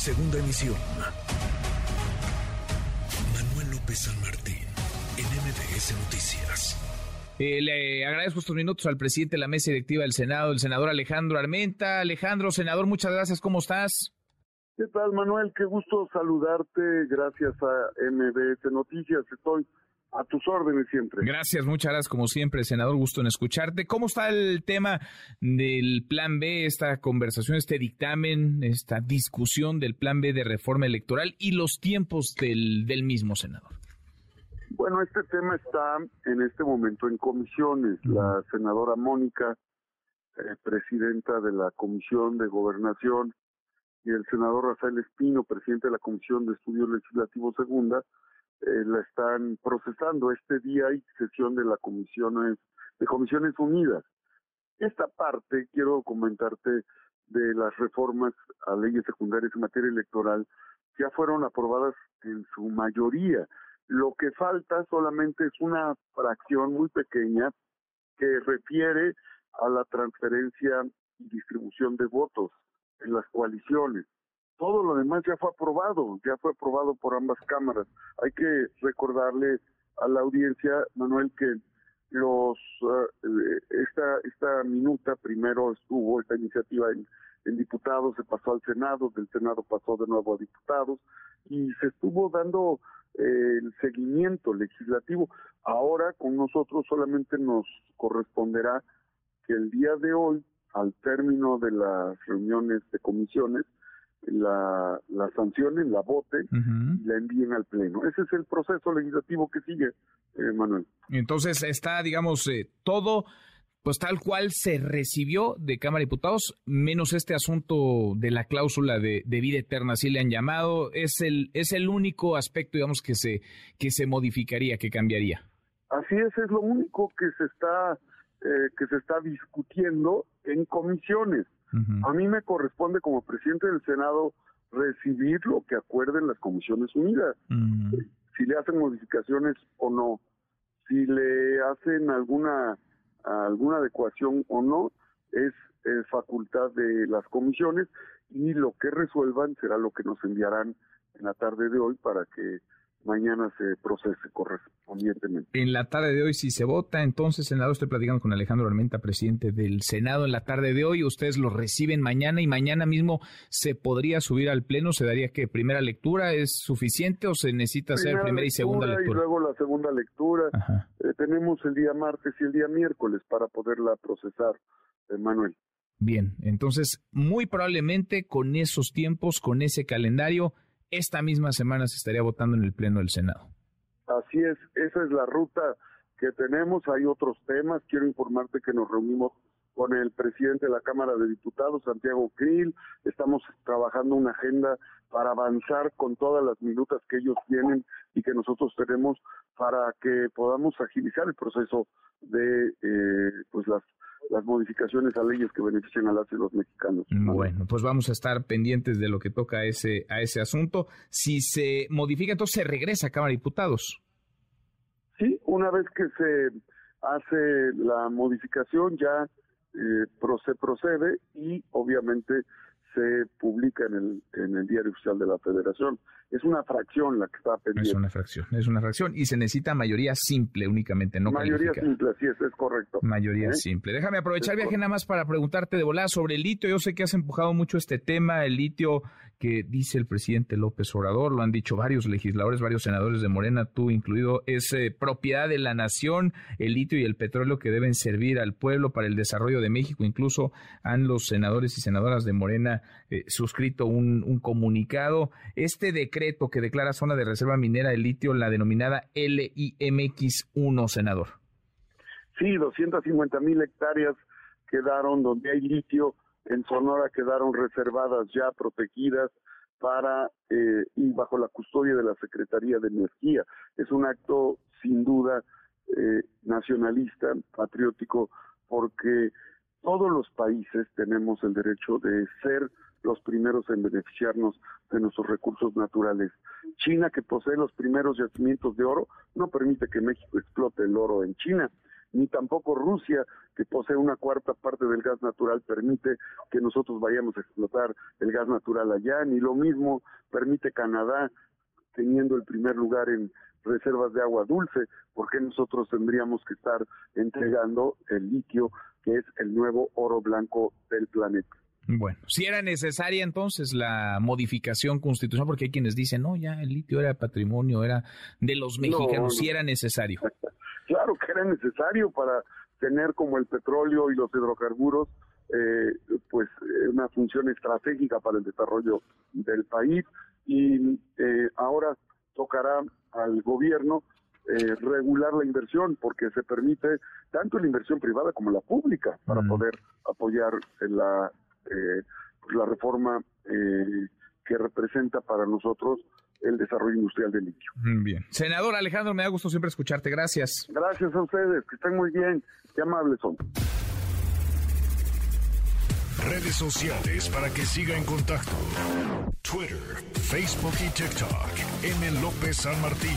Segunda emisión. Manuel López San Martín, en MBS Noticias. Eh, le agradezco estos minutos al presidente de la mesa directiva del Senado, el senador Alejandro Armenta. Alejandro, senador, muchas gracias. ¿Cómo estás? ¿Qué tal, Manuel? Qué gusto saludarte. Gracias a MBS Noticias. Estoy a tus órdenes siempre. Gracias, muchas gracias como siempre, senador. Gusto en escucharte. ¿Cómo está el tema del Plan B, esta conversación, este dictamen, esta discusión del Plan B de reforma electoral y los tiempos del, del mismo, senador? Bueno, este tema está en este momento en comisiones. La senadora Mónica, eh, presidenta de la Comisión de Gobernación, y el senador Rafael Espino, presidente de la Comisión de Estudios Legislativos Segunda, eh, la están procesando. Este día hay sesión de la comisiones de comisiones unidas. Esta parte quiero comentarte de las reformas a leyes secundarias en materia electoral ya fueron aprobadas en su mayoría. Lo que falta solamente es una fracción muy pequeña que refiere a la transferencia y distribución de votos en las coaliciones todo lo demás ya fue aprobado, ya fue aprobado por ambas cámaras. Hay que recordarle a la audiencia, Manuel, que los eh, esta esta minuta primero estuvo esta iniciativa en, en diputados, se pasó al Senado, del Senado pasó de nuevo a diputados y se estuvo dando eh, el seguimiento legislativo. Ahora con nosotros solamente nos corresponderá que el día de hoy, al término de las reuniones de comisiones, la, la sancionen, la voten y la envíen al Pleno. Ese es el proceso legislativo que sigue, eh, Manuel. Entonces está, digamos, eh, todo pues tal cual se recibió de Cámara de Diputados, menos este asunto de la cláusula de, vida eterna, así le han llamado, es el, es el único aspecto, digamos, que se, que se modificaría, que cambiaría. Así es, es lo único que se está, eh, que se está discutiendo en comisiones. A mí me corresponde como presidente del Senado recibir lo que acuerden las Comisiones Unidas, si le hacen modificaciones o no, si le hacen alguna alguna adecuación o no, es, es facultad de las comisiones y lo que resuelvan será lo que nos enviarán en la tarde de hoy para que mañana se procese correspondientemente. En la tarde de hoy, si se vota, entonces, senador, estoy platicando con Alejandro Armenta, presidente del Senado, en la tarde de hoy, ustedes lo reciben mañana y mañana mismo se podría subir al Pleno, ¿se daría que primera lectura es suficiente o se necesita hacer primera y segunda lectura? Y luego la segunda lectura. Eh, tenemos el día martes y el día miércoles para poderla procesar, eh, Manuel. Bien, entonces, muy probablemente con esos tiempos, con ese calendario, esta misma semana se estaría votando en el Pleno del Senado. Así es, esa es la ruta que tenemos. Hay otros temas. Quiero informarte que nos reunimos con el presidente de la Cámara de Diputados, Santiago Krill. Estamos trabajando una agenda para avanzar con todas las minutas que ellos tienen y que nosotros tenemos para que podamos agilizar el proceso de eh, pues las las modificaciones a leyes que benefician a las y los mexicanos. Bueno, pues vamos a estar pendientes de lo que toca a ese, a ese asunto. Si se modifica, entonces se regresa a Cámara de Diputados. Sí, una vez que se hace la modificación ya eh, se procede y obviamente se publica en el, en el diario oficial de la federación. Es una fracción la que está pendiente. Es una fracción, es una fracción y se necesita mayoría simple únicamente, no Mayoría simple, sí, es, es correcto. Mayoría ¿Eh? simple. Déjame aprovechar viaje nada más para preguntarte de volada sobre el litio. Yo sé que has empujado mucho este tema, el litio que dice el presidente López Obrador, lo han dicho varios legisladores, varios senadores de Morena, tú incluido, es eh, propiedad de la nación, el litio y el petróleo que deben servir al pueblo para el desarrollo de México. Incluso han los senadores y senadoras de Morena eh, suscrito un, un, comunicado. Este decreto que declara zona de reserva minera de litio, la denominada LIMX1, senador. Sí, 250 mil hectáreas quedaron donde hay litio en Sonora quedaron reservadas ya, protegidas para eh, y bajo la custodia de la Secretaría de Energía. Es un acto sin duda eh, nacionalista, patriótico, porque todos los países tenemos el derecho de ser los primeros en beneficiarnos de nuestros recursos naturales. China, que posee los primeros yacimientos de oro, no permite que México explote el oro en China. Ni tampoco Rusia, que posee una cuarta parte del gas natural, permite que nosotros vayamos a explotar el gas natural allá, ni lo mismo permite Canadá, teniendo el primer lugar en reservas de agua dulce, porque nosotros tendríamos que estar entregando el litio, que es el nuevo oro blanco del planeta. Bueno, si era necesaria entonces la modificación constitucional, porque hay quienes dicen, no, ya el litio era patrimonio, era de los mexicanos, si era necesario. Necesario para tener como el petróleo y los hidrocarburos, eh, pues eh, una función estratégica para el desarrollo del país. Y eh, ahora tocará al gobierno eh, regular la inversión porque se permite tanto la inversión privada como la pública para poder apoyar la eh, la reforma eh, que representa para nosotros el desarrollo industrial del litio. Bien. Senador Alejandro, me da gusto siempre escucharte. Gracias. Gracias a ustedes, que estén muy bien. Qué amables son. Redes sociales para que siga en contacto: Twitter, Facebook y TikTok. M. López San Martín.